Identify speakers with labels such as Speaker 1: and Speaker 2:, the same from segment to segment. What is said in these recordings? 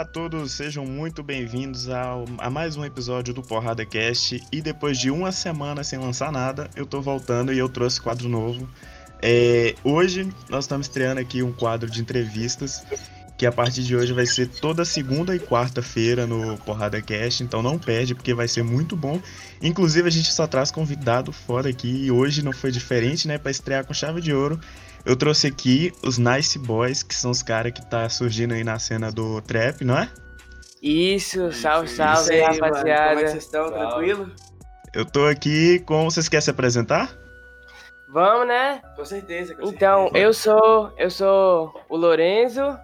Speaker 1: Olá a todos, sejam muito bem-vindos a mais um episódio do Porrada Cast. E depois de uma semana sem lançar nada, eu tô voltando e eu trouxe quadro novo. É, hoje nós estamos estreando aqui um quadro de entrevistas que a partir de hoje vai ser toda segunda e quarta-feira no Porrada Cast, então não perde porque vai ser muito bom. Inclusive a gente só traz convidado fora aqui e hoje não foi diferente, né, para estrear com chave de ouro. Eu trouxe aqui os Nice Boys, que são os caras que tá surgindo aí na cena do trap, não é?
Speaker 2: Isso, salve, salve, Isso aí, rapaziada.
Speaker 3: Como é que vocês estão? Tranquilo?
Speaker 1: Eu tô aqui com. Vocês querem se apresentar?
Speaker 2: Vamos, né?
Speaker 3: Com certeza, com
Speaker 2: Então,
Speaker 3: certeza.
Speaker 2: eu sou. Eu sou o Lorenzo.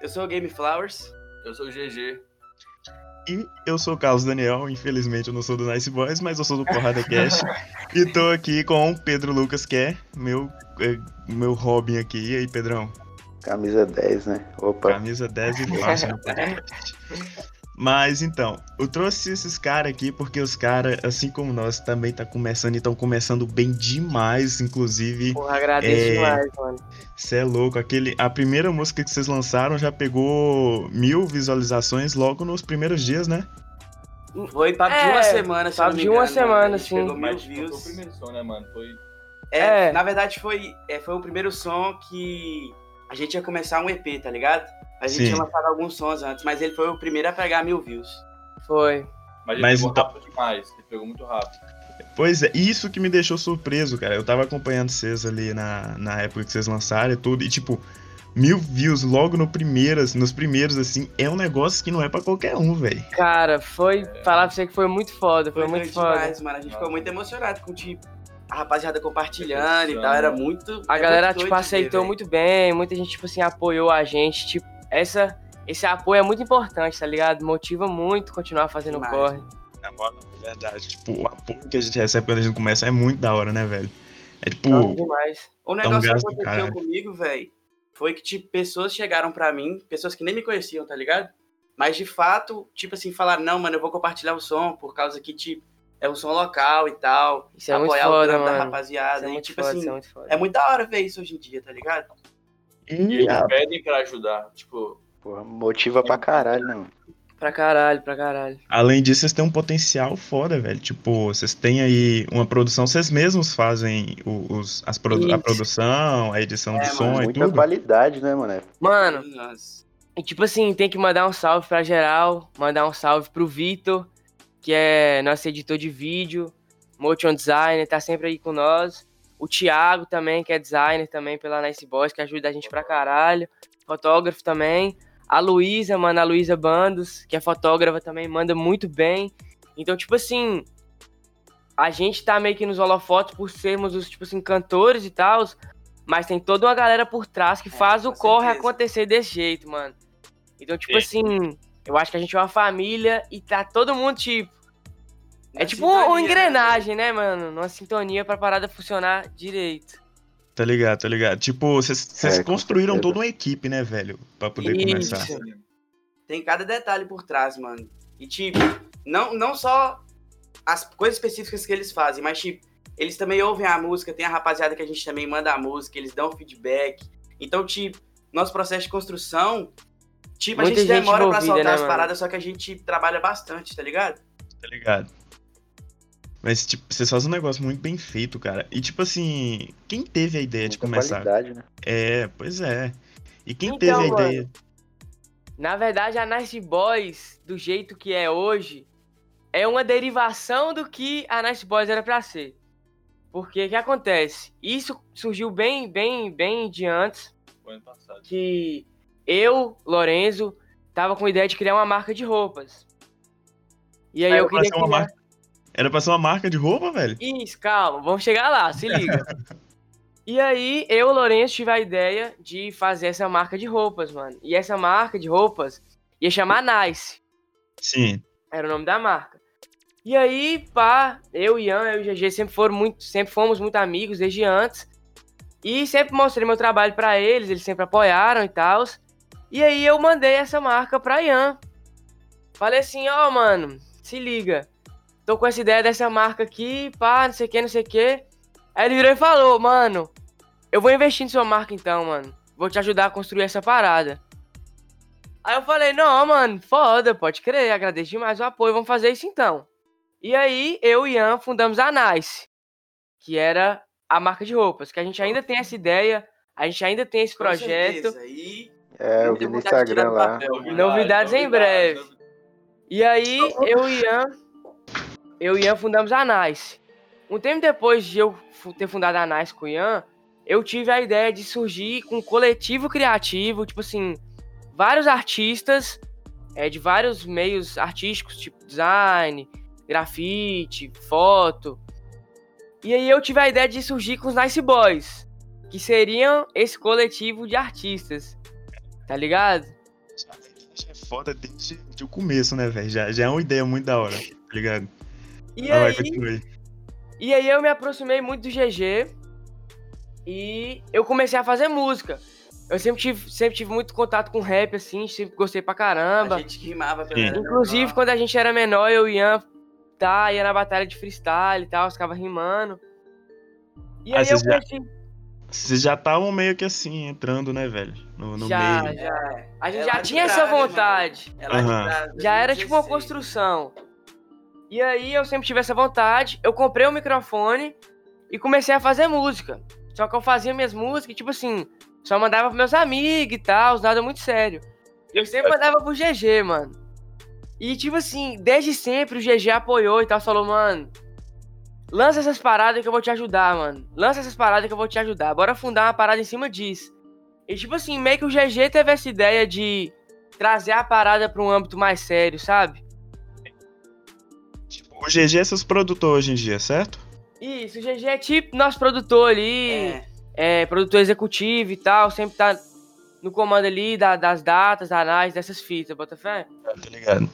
Speaker 3: Eu sou o Game Flowers.
Speaker 4: Eu sou o GG.
Speaker 1: E eu sou o Carlos Daniel, infelizmente eu não sou do Nice Boys, mas eu sou do Porrada Cast. e tô aqui com o Pedro Lucas, que é meu, é, meu Robin aqui. E aí, Pedrão?
Speaker 5: Camisa 10, né? Opa.
Speaker 1: Camisa 10 e podcast. Mas então, eu trouxe esses caras aqui porque os caras, assim como nós, também tá começando e estão começando bem demais, inclusive.
Speaker 2: Porra, agradeço
Speaker 1: É,
Speaker 2: demais, mano.
Speaker 1: Você é louco, aquele, a primeira música que vocês lançaram já pegou mil visualizações logo nos primeiros dias, né?
Speaker 3: Foi papo de
Speaker 2: É,
Speaker 3: uma semana, se
Speaker 2: papo
Speaker 3: me
Speaker 2: de uma
Speaker 3: engano,
Speaker 2: semana, sim.
Speaker 3: Pegou mil
Speaker 4: Mas tipo, foi o
Speaker 3: views.
Speaker 4: primeiro som, né, mano? Foi.
Speaker 3: É,
Speaker 2: É.
Speaker 3: na verdade foi, é, foi o primeiro som que a gente ia começar um EP, tá ligado? A gente
Speaker 1: Sim.
Speaker 3: tinha lançado alguns sons antes, mas ele foi o primeiro a pegar mil views.
Speaker 2: Foi.
Speaker 4: Mas ele
Speaker 1: Mas
Speaker 4: pegou
Speaker 1: então-
Speaker 4: rápido demais. Ele pegou muito rápido.
Speaker 1: Pois é, isso que me deixou surpreso, cara. Eu tava acompanhando vocês ali na, na época que vocês lançaram e tudo, e tipo, mil views logo no primeiras, nos primeiros, assim, é um negócio que não é pra qualquer um, velho.
Speaker 2: Cara, foi.
Speaker 4: É.
Speaker 2: Falar pra você que foi muito foda, foi,
Speaker 3: Foi,
Speaker 2: muito foda.
Speaker 3: demais, mano. A gente ficou muito emocionado com, tipo, a rapaziada compartilhando e tal. Era muito.
Speaker 2: A galera, tipo,
Speaker 3: ver,
Speaker 2: aceitou
Speaker 3: velho.
Speaker 2: muito bem, muita gente, tipo assim, apoiou a gente. Tipo, essa, esse apoio é muito importante, tá ligado? Motiva muito continuar fazendo
Speaker 3: Demais,
Speaker 2: corre.
Speaker 1: Na moral, é verdade. Tipo, o apoio que a gente recebe quando a gente começa é muito da hora, né, velho? É tipo,
Speaker 2: Então, demais.
Speaker 3: O
Speaker 1: um
Speaker 3: negócio que aconteceu
Speaker 1: caralho.
Speaker 3: comigo, velho, foi que, tipo, pessoas chegaram pra mim, pessoas que nem me conheciam, tá ligado? Mas, de fato, tipo assim, falaram, não, mano, eu vou compartilhar o som, por causa que, tipo, é um som local e tal.
Speaker 2: Isso é muito
Speaker 3: apoiar o
Speaker 2: foda,
Speaker 3: trampo da rapaziada.
Speaker 2: Isso é
Speaker 3: e,
Speaker 2: muito
Speaker 3: tipo
Speaker 2: foda,
Speaker 3: assim,
Speaker 2: isso é muito foda.
Speaker 3: é muito da hora ver isso hoje em dia, tá ligado?
Speaker 4: E eles
Speaker 1: a-
Speaker 4: pedem pra ajudar. Tipo,
Speaker 5: Porra, motiva pra caralho, né, mano?
Speaker 2: Pra caralho, pra caralho.
Speaker 1: além disso, vocês têm um potencial foda, velho. Tipo, vocês têm aí uma produção, vocês mesmos fazem os, as produ- a
Speaker 2: Isso.
Speaker 1: produção, a edição
Speaker 3: É,
Speaker 1: do som
Speaker 3: mano,
Speaker 1: e
Speaker 5: Muita
Speaker 1: tudo.
Speaker 5: qualidade, né, mano?
Speaker 2: Mano,
Speaker 3: Nossa.
Speaker 2: E tipo assim, tem que mandar um salve pra geral, mandar um salve pro Vitor, que é nosso editor de vídeo, motion designer, tá sempre aí com nós. O Thiago também, que é designer também pela Nice Boys, que ajuda a gente pra caralho. Fotógrafo também. A Luísa, mano, a Luísa Bandos, que é fotógrafa também, manda muito bem. Então, tipo assim, a gente tá meio que nos holofotes por sermos os, tipo assim, cantores e tal, mas tem toda uma galera por trás que
Speaker 3: É,
Speaker 2: faz o
Speaker 3: com
Speaker 2: corre
Speaker 3: certeza.
Speaker 2: acontecer desse jeito, mano. Então, tipo
Speaker 4: Sim.
Speaker 2: assim, eu acho que a gente é uma família e tá todo mundo, tipo. É
Speaker 3: Na
Speaker 2: tipo
Speaker 3: sintonia,
Speaker 2: uma
Speaker 3: né,
Speaker 2: engrenagem, né, mano? Uma sintonia pra parada funcionar direito.
Speaker 1: Tá ligado, tá ligado. Tipo, vocês
Speaker 5: É,
Speaker 1: construíram toda uma equipe, né, velho? Pra poder
Speaker 2: Isso.
Speaker 1: começar.
Speaker 3: Tem cada detalhe por trás, mano. E, tipo, não, não só as coisas específicas que eles fazem, mas, tipo, eles também ouvem a música, tem a rapaziada que a gente também manda a música, eles dão feedback. Então, tipo, nosso processo de construção, tipo, a
Speaker 2: Muita
Speaker 3: gente
Speaker 2: gente
Speaker 3: demora pra
Speaker 2: envolvida,
Speaker 3: soltar
Speaker 2: né,
Speaker 3: as
Speaker 2: mano?
Speaker 3: paradas, só que a gente trabalha bastante, tá ligado?
Speaker 1: Tá ligado? Mas, tipo, vocês fazem um negócio muito bem feito, cara. E, tipo assim, quem teve a ideia de
Speaker 5: Muita
Speaker 1: começar?
Speaker 5: qualidade, né?
Speaker 1: É, pois é. E quem
Speaker 2: Então,
Speaker 1: teve a
Speaker 2: mano,
Speaker 1: ideia?
Speaker 2: Na verdade, a Nice Boys, do jeito que é hoje, é uma derivação do que a Nice Boys era pra ser. Porque o que acontece? Isso surgiu bem, bem, bem de antes.
Speaker 4: Foi ano passado.
Speaker 2: que eu, Lorenzo, tava com a ideia de criar uma marca de roupas. E aí
Speaker 1: Era
Speaker 2: eu queria
Speaker 1: uma
Speaker 2: criar...
Speaker 1: marca- Era pra ser uma marca de roupa, velho?
Speaker 2: Isso, calma, vamos chegar lá, se liga. e aí eu, Lourenço, tive a ideia de fazer essa marca de roupas, mano. E essa marca de roupas ia chamar Nice.
Speaker 1: Sim.
Speaker 2: Era o nome da marca. E aí, pá, eu, Ian, eu e o GG sempre, foram muito, sempre fomos muito amigos desde antes. E sempre mostrei meu trabalho pra eles, eles sempre apoiaram e tal. E aí eu mandei essa marca pra Ian. Falei assim, ó, mano, se liga. Tô com essa ideia dessa marca aqui, pá, não sei o que, não sei o que. Aí ele virou e falou, mano, eu vou investir em sua marca então, mano. Vou te ajudar a construir essa parada. Aí eu falei, não, mano, foda, pode crer, agradeço demais o apoio, vamos fazer isso então. E aí, eu e Ian fundamos a Nice, que era a marca de roupas, que a gente ainda tem essa ideia, a gente ainda tem esse
Speaker 3: Com
Speaker 2: projeto.
Speaker 3: E
Speaker 5: É, eu vi no Instagram lá.
Speaker 2: Novidades em breve. E aí, eu e Ian, eu e Ian fundamos a Nice. Um tempo depois de eu ter fundado a Nice com o Ian, eu tive a ideia de surgir com um coletivo criativo, tipo assim, vários artistas é, de vários meios artísticos, tipo design, grafite, foto. E aí eu tive a ideia de surgir com os Nice Boys, que seriam esse coletivo de artistas. Tá ligado?
Speaker 1: É foda desde o começo, né, velho? Já, já é uma ideia muito da hora, tá ligado?
Speaker 2: E
Speaker 1: Ah,
Speaker 2: aí,
Speaker 1: aí.
Speaker 2: E aí eu me aproximei muito do GG e eu comecei a fazer música. Eu sempre tive, sempre tive muito contato com rap, assim, sempre gostei pra caramba.
Speaker 3: a gente rimava pela
Speaker 2: Inclusive, quando a gente era menor, eu e Ian tá, ia na batalha de freestyle e tal, ficava rimando. E
Speaker 1: Ah,
Speaker 2: aí eu
Speaker 1: vocês já-
Speaker 2: conheci.
Speaker 1: Vocês já estavam meio que assim, entrando, né, velho? No, no
Speaker 2: Já,
Speaker 1: meio.
Speaker 2: já.
Speaker 3: É,
Speaker 2: A gente
Speaker 3: é
Speaker 2: já
Speaker 3: de
Speaker 2: tinha essa
Speaker 3: trás, mano.
Speaker 2: vontade.
Speaker 3: É lá de
Speaker 1: Aham.
Speaker 3: trás,
Speaker 2: Já era tipo uma
Speaker 3: 2016.
Speaker 2: construção. E aí eu sempre tive essa vontade. Eu comprei um microfone e comecei a fazer música. Só que eu fazia minhas músicas, tipo assim, só mandava pros meus amigos e tal, nada muito sério. Eu sempre mandava pro GG, mano. E tipo assim, desde sempre o GG apoiou e tal, falou, mano, lança essas paradas que eu vou te ajudar, mano. Lança essas paradas que eu vou te ajudar. Bora fundar uma parada em cima disso. E tipo assim, meio que o GG teve essa ideia de trazer a parada pra um âmbito mais sério, sabe?
Speaker 1: O GG é seus produtores hoje em dia, certo?
Speaker 2: Isso, o GG é tipo nosso produtor ali,
Speaker 3: É,
Speaker 2: é, produtor executivo e tal, sempre tá no comando ali da- das datas, da análise dessas fitas, bota fé?
Speaker 1: Tá ligado?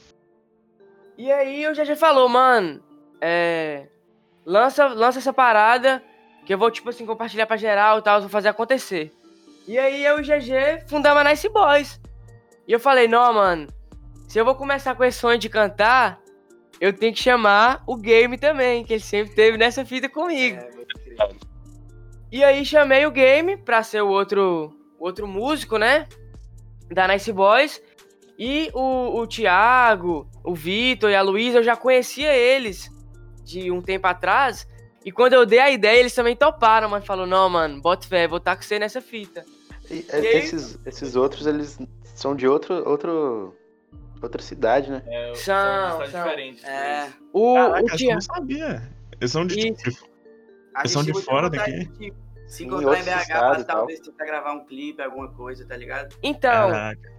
Speaker 2: E aí o GG falou, mano, é, lança, lança essa parada que eu vou, tipo assim, compartilhar pra geral e tal, vou fazer acontecer. E aí eu e o GG fundamos a Nice Boys. E eu falei, não, mano, se eu vou começar com esse sonho de cantar, eu tenho que chamar o Game também, que ele sempre teve nessa fita comigo.
Speaker 3: é.
Speaker 2: E aí chamei o Game pra ser o outro, o outro músico, né? Da Nice Boys. E o, o Thiago, o Vitor e a Luísa, eu já conhecia eles de um tempo atrás. E quando eu dei a ideia, eles também toparam, mano. Falou, não, mano, bota fé, vou estar com você nessa fita.
Speaker 5: E,
Speaker 2: E aí-
Speaker 5: esses, esses outros, eles são de outro, outro, outra cidade, né?
Speaker 4: É,
Speaker 2: São,
Speaker 4: são, diferentes.
Speaker 3: É,
Speaker 4: né?
Speaker 2: O,
Speaker 1: Caraca,
Speaker 2: o
Speaker 1: eu
Speaker 2: Thiago.
Speaker 1: não sabia. Eles são de,
Speaker 2: Isso.
Speaker 1: de-
Speaker 3: a
Speaker 1: Eles são de fora daqui?
Speaker 3: de Se encontrar em BH, pra
Speaker 5: tal.
Speaker 3: talvez tentar gravar um clipe, alguma coisa, tá ligado?
Speaker 2: Então,
Speaker 1: Caraca.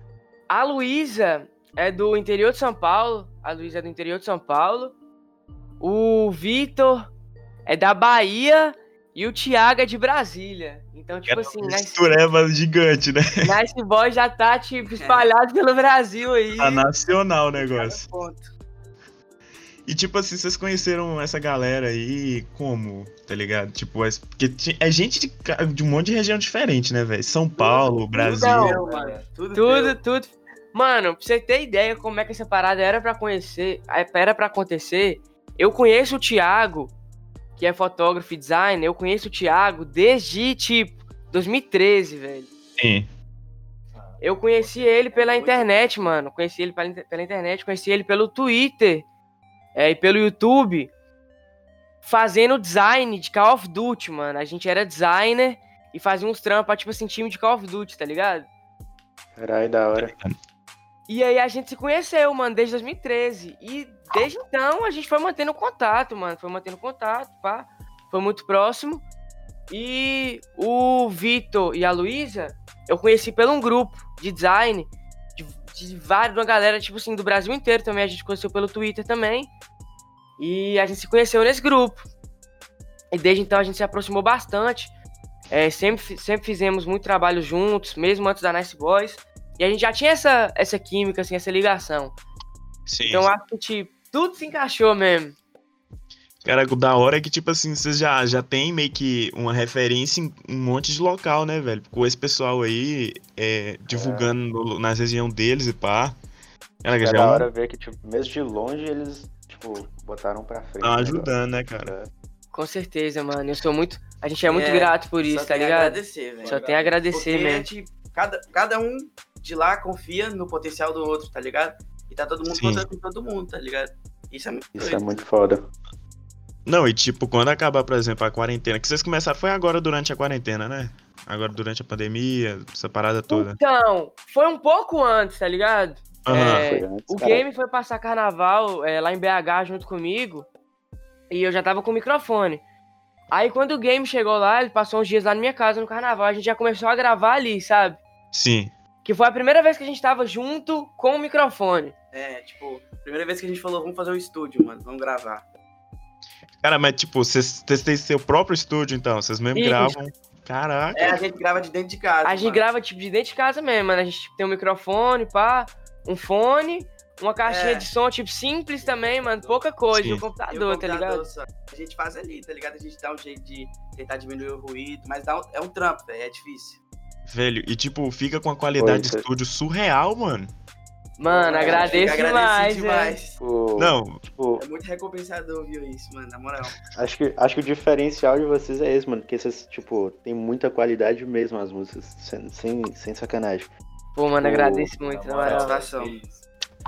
Speaker 2: a Luísa é do interior de São Paulo. A Luísa é do interior de São Paulo. O Vitor é da Bahia. E o Thiago é de Brasília. Então, tipo
Speaker 1: Era
Speaker 2: assim,
Speaker 1: uma
Speaker 2: Nice,
Speaker 1: mistureba gigante, né?
Speaker 2: Nice Boy já tá, tipo, espalhado pelo Brasil aí.
Speaker 1: Tá nacional o negócio.
Speaker 3: Ponto.
Speaker 1: E tipo assim, vocês conheceram essa galera aí como, tá ligado? Tipo, é, porque é gente de, de um monte de região diferente, né, velho? São Paulo, Brasil.
Speaker 2: Não.
Speaker 3: Teu, mano. Tudo,
Speaker 2: Tudo, tudo. Mano, pra você ter ideia como é que essa parada era pra conhecer, era pra acontecer, eu conheço o Thiago, que é fotógrafo e designer, eu conheço o Thiago desde, tipo, 2013, velho.
Speaker 1: Sim.
Speaker 2: Eu conheci ele pela internet, mano. Conheci ele pela, pela internet, conheci ele pelo Twitter é, e pelo YouTube, fazendo design de Call of Duty, mano. A gente era designer e fazia uns trampos, tipo assim, time de Call of Duty, tá ligado?
Speaker 5: Caralho, da hora.
Speaker 2: E aí a gente se conheceu, mano, desde 2013. E desde então a gente foi mantendo contato, mano. Foi mantendo contato, pá. Foi muito próximo. E o Vitor e a Luísa, eu conheci pelo um grupo de design. De, de vários, uma galera, tipo assim, do Brasil inteiro também. A gente conheceu pelo Twitter também. E a gente se conheceu nesse grupo. E desde então a gente se aproximou bastante. É, sempre, sempre fizemos muito trabalho juntos, mesmo antes da Nice Boys. E a gente já tinha essa, essa química, assim, essa ligação.
Speaker 1: Sim.
Speaker 2: Então eu acho que, tudo se encaixou mesmo.
Speaker 1: Cara, o da hora é que, tipo assim, vocês já, já tem meio que uma referência em um monte de local, né, velho? Com esse pessoal aí é, divulgando no- nas regiões deles e pá. Cara,
Speaker 5: É
Speaker 1: já é
Speaker 5: da
Speaker 1: um,
Speaker 5: hora ver que, tipo, mesmo de longe, eles, tipo, botaram pra frente.
Speaker 1: tá ajudando, né, cara?
Speaker 2: Com certeza, mano. Eu sou muito. A gente é muito
Speaker 3: É,
Speaker 2: grato por isso, tá
Speaker 3: tem a
Speaker 2: ligado?
Speaker 3: agradecer, velho.
Speaker 2: Só tem a agradecer
Speaker 3: Porque,
Speaker 2: mesmo.
Speaker 3: tipo, cada, cada um de lá confia no potencial do outro, tá ligado? Tá todo mundo
Speaker 1: Sim.
Speaker 3: contando com todo mundo, tá ligado? Isso é muito
Speaker 5: Isso é
Speaker 3: doido.
Speaker 5: muito foda.
Speaker 1: Não, e tipo, quando acabar, por exemplo, a quarentena, que vocês começaram, foi agora durante a quarentena, né? Agora durante a pandemia, essa parada toda.
Speaker 2: Então, foi um pouco antes, tá ligado?
Speaker 1: Aham.
Speaker 2: É,
Speaker 5: Foi antes,
Speaker 2: o
Speaker 5: caralho.
Speaker 2: game foi passar carnaval é, lá em BH junto comigo. E eu já tava com o microfone. Aí quando o game chegou lá, ele passou uns dias lá na minha casa no carnaval. A gente já começou a gravar ali, sabe?
Speaker 1: Sim.
Speaker 2: Que foi a primeira vez que a gente tava junto com o microfone.
Speaker 3: É, tipo, primeira vez que a gente falou, vamos fazer um estúdio, mano, vamos gravar.
Speaker 1: Cara, mas tipo, vocês têm seu próprio estúdio, então? Vocês mesmo
Speaker 2: Isso.
Speaker 1: gravam? Caraca.
Speaker 3: É, a gente grava de dentro de casa.
Speaker 2: A gente
Speaker 3: mano.
Speaker 2: grava tipo de dentro de casa mesmo, mano. A gente tem um microfone, pá, um fone, uma caixinha
Speaker 3: É.
Speaker 2: de som, tipo, simples também, mano. Pouca coisa.
Speaker 1: Sim.
Speaker 2: E o
Speaker 3: E o
Speaker 2: computador, tá ligado?
Speaker 3: só. A gente faz ali, tá ligado? A gente dá um jeito de tentar diminuir o ruído, mas dá um- é um trampo, velho, é difícil.
Speaker 1: Velho, e tipo, fica com a qualidade de
Speaker 5: Foi,
Speaker 1: estúdio surreal, mano.
Speaker 2: Mano,
Speaker 3: É,
Speaker 2: agradeço demais,
Speaker 3: demais.
Speaker 5: Tipo,
Speaker 1: Não,
Speaker 5: tipo,
Speaker 3: É muito recompensador ouvir isso, mano, na moral.
Speaker 5: acho que, acho que o diferencial de vocês é esse, mano. Porque vocês, tipo, tem muita qualidade mesmo as músicas. Sem, sem, sem sacanagem.
Speaker 2: Pô, mano,
Speaker 5: Pô,
Speaker 2: agradeço muito, na moral.
Speaker 3: satisfação.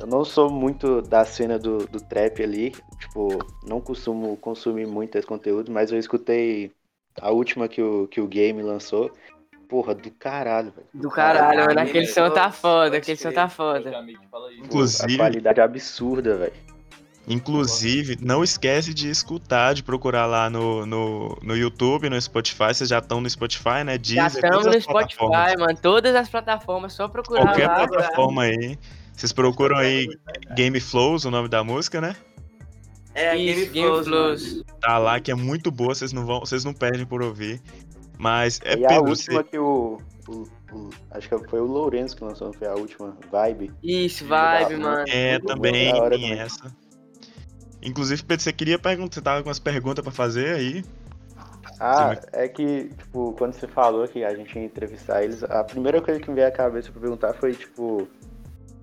Speaker 5: Eu não sou muito da cena do, do trap ali. Tipo, não costumo consumir muito esse conteúdo, mas eu escutei a última que o, que o game lançou. Porra, do caralho, velho.
Speaker 2: Do caralho, mano.
Speaker 3: Caralho,
Speaker 2: Aquele som tá foda, aquele som tá foda.
Speaker 1: Inclusive-
Speaker 5: A qualidade é absurda, velho.
Speaker 1: inclusive, não esquece de escutar, de procurar lá no, no, no YouTube, no Spotify. Vocês já estão no Spotify, né?
Speaker 2: Já
Speaker 1: Deezer,
Speaker 2: estamos
Speaker 1: todas
Speaker 2: no. Spotify, mano. Todas as plataformas, só procurar
Speaker 1: Qualquer
Speaker 2: lá.
Speaker 1: plataforma aí. Vocês procuram aí Game Flows, o nome da música, né?
Speaker 3: É,
Speaker 2: Isso,
Speaker 3: Game Flows, mano.
Speaker 2: Flows.
Speaker 1: Tá lá, que é muito boa, vocês não vão, vocês não perdem por ouvir. Mas é
Speaker 5: e a
Speaker 1: Pedro,
Speaker 5: última
Speaker 1: você-
Speaker 5: que o, o- o- Acho que foi o Lourenço que lançou, não foi a última. Vibe.
Speaker 2: Isso, vibe, mano.
Speaker 1: É, também tem
Speaker 5: também.
Speaker 1: essa. Inclusive, Pedro, você queria perguntar, você tava com umas perguntas pra fazer aí.
Speaker 5: Ah, é que, tipo, quando você falou que a gente ia entrevistar eles, a primeira coisa que me veio à cabeça pra perguntar foi, tipo,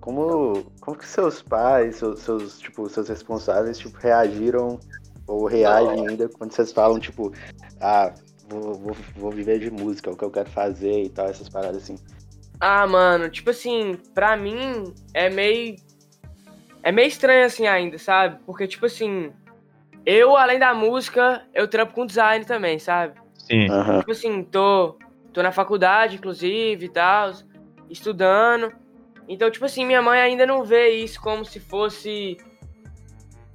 Speaker 5: como, como que seus pais, seus, seus, tipo, seus responsáveis, tipo, reagiram ou reagem ainda quando vocês falam, tipo, ah, vou, vou, vou viver de música, é o que eu quero fazer e tal, essas paradas assim.
Speaker 2: Ah, mano, tipo assim, pra mim é meio. É meio estranho assim ainda, sabe? Porque, tipo assim, eu, além da música, eu trampo com design também, sabe?
Speaker 1: Sim.
Speaker 5: Aham.
Speaker 2: Tipo assim, tô, tô na faculdade, inclusive, e tal, estudando. Então, tipo assim, minha mãe ainda não vê isso como se fosse.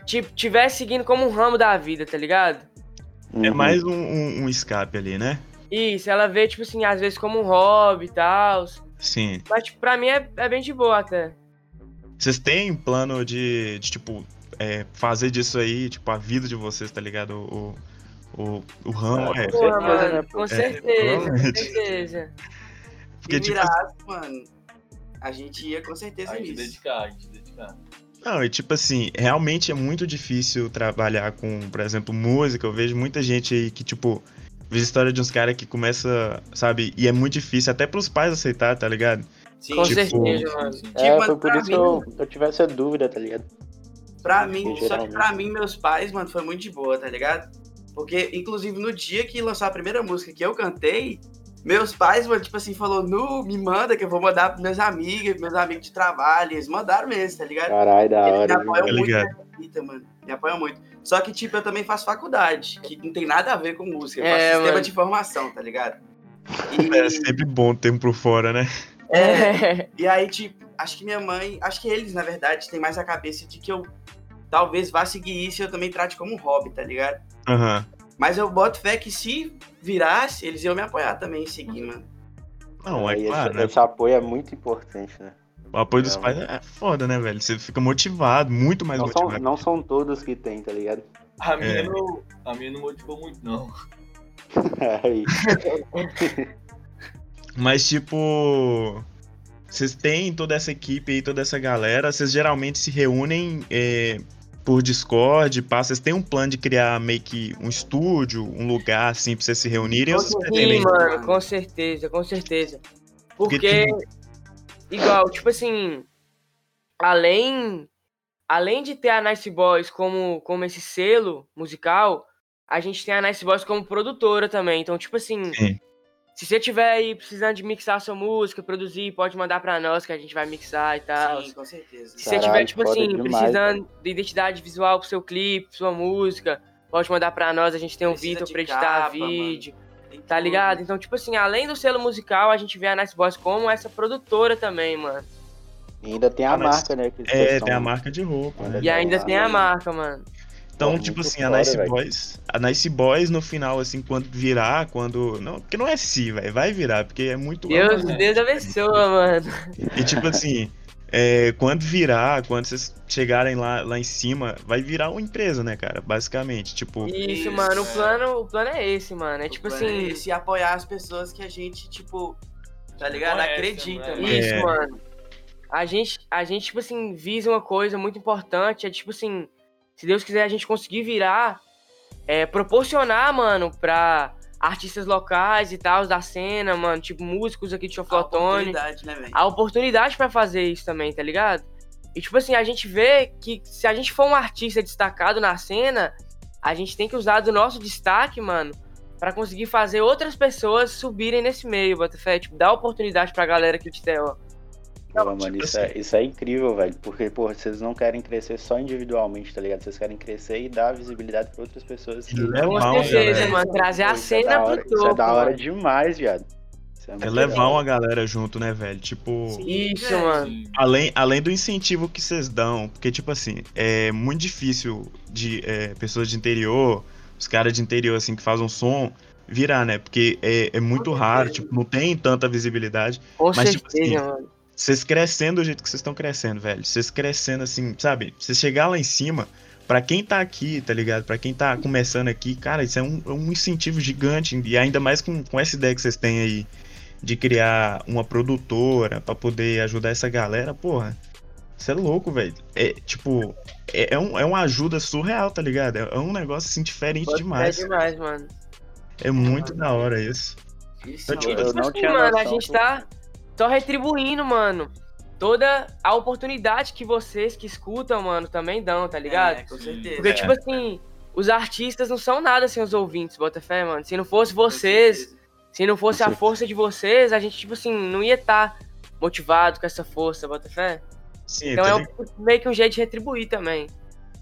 Speaker 2: Tipo, tivesse seguindo como um ramo da vida, tá ligado?
Speaker 1: É
Speaker 5: Uhum.
Speaker 1: mais um, um- um escape ali, né?
Speaker 2: Isso, ela vê, tipo assim, às vezes como um hobby e tal.
Speaker 1: Sim.
Speaker 2: Mas, tipo, pra mim é, é bem de boa até.
Speaker 1: Vocês têm plano de, de, tipo, é, fazer disso aí, tipo, a vida de vocês, tá ligado? O, o, o ramo.
Speaker 5: Ah,
Speaker 1: é.
Speaker 5: com
Speaker 2: Porra,
Speaker 5: certeza,
Speaker 2: mano,
Speaker 5: né, pô?
Speaker 2: com
Speaker 1: É,
Speaker 2: certeza, com certeza.
Speaker 1: Porque,
Speaker 3: Se
Speaker 1: tipo,
Speaker 3: virasse, mano, a gente ia com certeza
Speaker 4: A gente
Speaker 3: nisso.
Speaker 4: dedicar, a gente dedicar.
Speaker 1: Não, e tipo assim, realmente é muito difícil trabalhar com, por exemplo, música. Eu vejo muita gente aí que, tipo, vejo história de uns caras que começa, sabe, e é muito difícil até pros pais aceitar, tá ligado?
Speaker 3: Sim,
Speaker 2: Com
Speaker 1: Tipo,
Speaker 2: certeza, mano.
Speaker 5: É,
Speaker 3: Tipo,
Speaker 5: foi por isso que eu, eu tive essa dúvida, tá ligado?
Speaker 3: Pra mim, só que pra mim, meus pais, mano, foi muito de boa, tá ligado? Porque, inclusive, no dia que lançou a primeira música que eu cantei, meus pais, mano, tipo assim, falou, nu, me manda que eu vou mandar pros meus amigos, meus amigos de trabalho. Eles mandaram mesmo, tá ligado?
Speaker 5: Caralho, da
Speaker 3: Eles me
Speaker 5: hora.
Speaker 3: apoiam
Speaker 1: Tá
Speaker 3: muito
Speaker 1: ligado?
Speaker 3: nessa fita, mano. Me apoiam muito. Só que, tipo, eu também faço faculdade, que não tem nada a ver com música. Eu faço
Speaker 2: É,
Speaker 3: sistema
Speaker 2: mano.
Speaker 3: de informação, tá ligado? E,
Speaker 1: É sempre bom ter um por fora, né?
Speaker 3: é, e aí, tipo, acho que minha mãe, acho que eles, na verdade, têm mais a cabeça de que eu talvez vá seguir isso e eu também trate como um hobby, tá ligado?
Speaker 1: Aham.
Speaker 3: Mas eu boto fé que se virasse, eles iam me apoiar também em seguir, mano.
Speaker 1: Não, é
Speaker 5: Aí esse,
Speaker 1: claro, né?
Speaker 5: esse apoio é muito importante, né?
Speaker 1: O apoio dos
Speaker 5: É,
Speaker 1: pais é foda, né, velho? Você fica motivado, muito mais
Speaker 5: Não são,
Speaker 1: motivado.
Speaker 5: não são todos que tem, tá ligado?
Speaker 4: A minha,
Speaker 1: É.
Speaker 4: não, a minha não motivou muito, não.
Speaker 5: Aí,
Speaker 1: Mas, tipo. Vocês têm toda essa equipe aí, toda essa galera, vocês geralmente se reúnem é, por Discord, pá, vocês têm um plano de criar meio que um estúdio, um lugar assim pra vocês se reunirem?
Speaker 3: Sim,
Speaker 2: mano, com certeza, com certeza.
Speaker 1: Porque
Speaker 2: Porque,
Speaker 1: tem-
Speaker 2: igual, tipo assim, além, além de ter a Nice Boys como, como esse selo musical, a gente tem a Nice Boys como produtora também. Então, tipo assim,
Speaker 1: Sim.
Speaker 2: Se você tiver aí precisando de mixar sua música, produzir, pode mandar pra nós que a gente vai mixar e tal.
Speaker 3: Sim, com certeza.
Speaker 2: Se você tiver,
Speaker 5: Caralho,
Speaker 2: tipo assim,
Speaker 5: demais,
Speaker 2: precisando de identidade visual pro seu clipe, sua música, pode mandar pra nós, a gente tem um
Speaker 3: Precisa
Speaker 2: Vitor
Speaker 3: de
Speaker 2: pra editar
Speaker 3: capa,
Speaker 2: vídeo, tá
Speaker 3: tudo.
Speaker 2: ligado? Então, tipo assim, além do selo musical, a gente vê a Nice Boys como essa produtora também, mano.
Speaker 5: E ainda tem a
Speaker 1: Ah,
Speaker 5: marca, né? que
Speaker 1: É, tem a marca de roupa, né?
Speaker 2: E ainda tem a marca, mano.
Speaker 1: Então,
Speaker 5: Pô,
Speaker 1: tipo assim, a
Speaker 5: foda,
Speaker 1: Nice
Speaker 5: velho.
Speaker 1: Boys. A Nice Boys no final, assim, quando virar, quando. Não, porque não é se, velho. Vai virar, porque é muito.
Speaker 2: Deus,
Speaker 1: é uma-
Speaker 2: Deus abençoe, mano.
Speaker 1: E tipo assim, é, quando virar, quando vocês chegarem lá, lá em cima, vai virar uma empresa, né, cara? Basicamente. Tipo,
Speaker 2: Isso,
Speaker 3: Isso,
Speaker 2: mano, o plano, o plano é esse, mano. É
Speaker 3: O
Speaker 2: tipo
Speaker 3: plano é
Speaker 2: assim.
Speaker 3: esse, apoiar as pessoas que a gente, tipo, tá ligado?
Speaker 4: Conhece,
Speaker 3: Acredita,
Speaker 4: né?
Speaker 3: mano.
Speaker 2: Isso,
Speaker 1: É.
Speaker 2: mano. A gente, a gente, tipo assim, visa uma coisa muito importante. É tipo assim, se Deus quiser a gente conseguir virar, é, proporcionar, mano, pra artistas locais e tal, da cena, mano, tipo, músicos aqui de
Speaker 3: A
Speaker 2: Choflotone,
Speaker 3: oportunidade, né, velho?
Speaker 2: a oportunidade pra fazer isso também, tá ligado? E tipo assim, a gente vê que se a gente for um artista destacado na cena, a gente tem que usar do nosso destaque, mano, pra conseguir fazer outras pessoas subirem nesse meio, Botafé, tipo, dar oportunidade pra galera aqui de Teó.
Speaker 5: Pô,
Speaker 1: Não,
Speaker 5: mano,
Speaker 1: tipo
Speaker 5: isso,
Speaker 1: assim-
Speaker 5: é, isso é incrível, velho. Porque, porra, vocês não querem crescer só individualmente, tá ligado? Vocês querem crescer e dar visibilidade pra outras pessoas. que-
Speaker 1: E levar
Speaker 2: Com
Speaker 1: uma
Speaker 2: certeza,
Speaker 1: galera.
Speaker 2: mano, trazer a
Speaker 5: Pô, isso é
Speaker 2: cena
Speaker 5: da
Speaker 2: pro
Speaker 5: hora-
Speaker 2: topo.
Speaker 5: Isso é da hora
Speaker 2: mano.
Speaker 5: demais, viado. É
Speaker 1: é levar uma galera junto, né, velho? Tipo.
Speaker 2: Isso,
Speaker 3: É,
Speaker 2: mano.
Speaker 1: Além, além do incentivo que vocês dão, porque, tipo assim, é muito difícil de é, pessoas de interior, os caras de interior, assim, que fazem um som, virar, né? Porque é, é muito raro, tipo, não tem tanta visibilidade.
Speaker 2: Com
Speaker 1: Mas, tipo
Speaker 2: certeza,
Speaker 1: assim,
Speaker 2: mano.
Speaker 1: Vocês crescendo do jeito que vocês estão crescendo, velho. Vocês crescendo assim, sabe? Você chegar lá em cima, pra quem tá aqui, tá ligado? Pra quem tá começando aqui, cara, isso é um, é um incentivo gigante. E ainda mais com, com essa ideia que vocês têm aí de criar uma produtora pra poder ajudar essa galera, porra. Você é louco, velho. É tipo, é, é, um, é uma ajuda surreal, tá ligado? É, é um negócio assim diferente
Speaker 2: fé
Speaker 1: demais.
Speaker 2: demais, mano.
Speaker 1: É muito da hora isso.
Speaker 3: Isso,
Speaker 1: Eu, tipo,
Speaker 3: mano.
Speaker 5: Eu não tinha
Speaker 2: mano, a
Speaker 5: noção
Speaker 2: gente
Speaker 5: que-
Speaker 2: tá só retribuindo, mano. Toda a oportunidade que vocês que escutam, mano, também dão, tá ligado?
Speaker 3: É, com certeza.
Speaker 2: Porque,
Speaker 1: É.
Speaker 2: tipo assim, os artistas não são nada sem os ouvintes, Botafé, mano. Se não fosse vocês, se não fosse a força de vocês, a gente, tipo assim, não ia estar motivado com essa força, Botafé.
Speaker 1: Sim,
Speaker 2: Então
Speaker 1: tá
Speaker 2: é um- meio que um jeito de retribuir também.